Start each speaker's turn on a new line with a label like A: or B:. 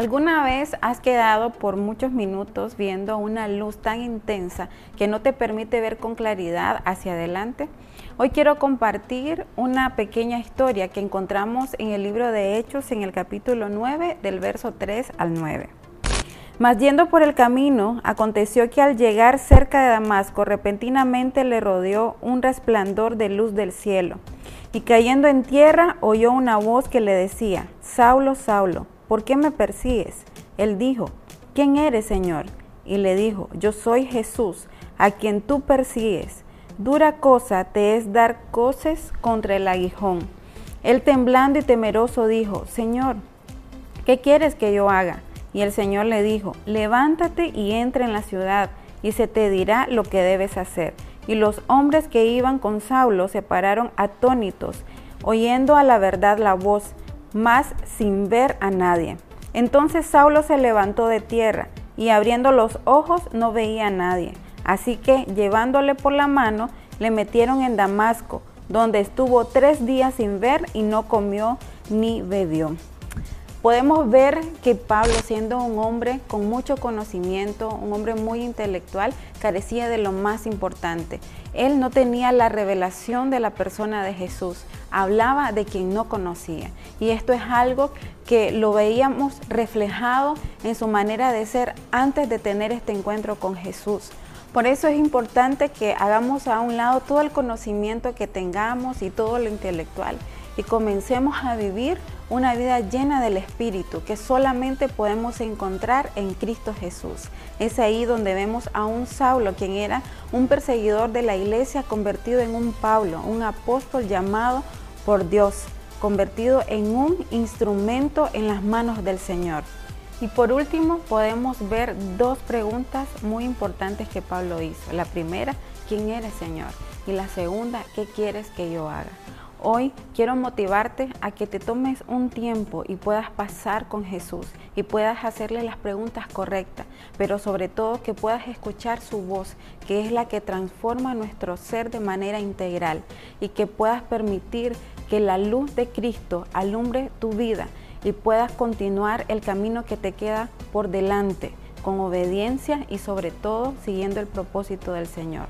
A: ¿Alguna vez has quedado por muchos minutos viendo una luz tan intensa que no te permite ver con claridad hacia adelante? Hoy quiero compartir una pequeña historia que encontramos en el libro de Hechos en el capítulo 9 del verso 3 al 9. Mas yendo por el camino, aconteció que al llegar cerca de Damasco, repentinamente le rodeó un resplandor de luz del cielo. Y cayendo en tierra, oyó una voz que le decía, Saulo, Saulo, ¿por qué me persigues? Él dijo, ¿quién eres, Señor? Y le dijo, yo soy Jesús, a quien tú persigues. Dura cosa te es dar coces contra el aguijón. Él temblando y temeroso dijo, Señor, ¿qué quieres que yo haga? Y el Señor le dijo, levántate y entra en la ciudad, y se te dirá lo que debes hacer. Y los hombres que iban con Saulo se pararon atónitos, oyendo a la verdad la voz, mas sin ver a nadie. Entonces Saulo se levantó de tierra y abriendo los ojos no veía a nadie. Así que llevándole por la mano le metieron en Damasco, donde estuvo tres días sin ver y no comió ni bebió. Podemos ver que Pablo, siendo un hombre con mucho conocimiento, un hombre muy intelectual, carecía de lo más importante. Él no tenía la revelación de la persona de Jesús, hablaba de quien no conocía. Y esto es algo que lo veíamos reflejado en su manera de ser antes de tener este encuentro con Jesús. Por eso es importante que hagamos a un lado todo el conocimiento que tengamos y todo lo intelectual y comencemos a vivir una vida llena del Espíritu que solamente podemos encontrar en Cristo Jesús. Es ahí donde vemos a un Saulo, quien era un perseguidor de la iglesia, convertido en un Pablo, un apóstol llamado por Dios, convertido en un instrumento en las manos del Señor. Y por último, podemos ver dos preguntas muy importantes que Pablo hizo. La primera, ¿quién eres, Señor? Y la segunda, ¿qué quieres que yo haga? Hoy quiero motivarte a que te tomes un tiempo y puedas pasar con Jesús y puedas hacerle las preguntas correctas, pero sobre todo que puedas escuchar su voz, que es la que transforma nuestro ser de manera integral y que puedas permitir que la luz de Cristo alumbre tu vida y puedas continuar el camino que te queda por delante con obediencia y sobre todo siguiendo el propósito del Señor.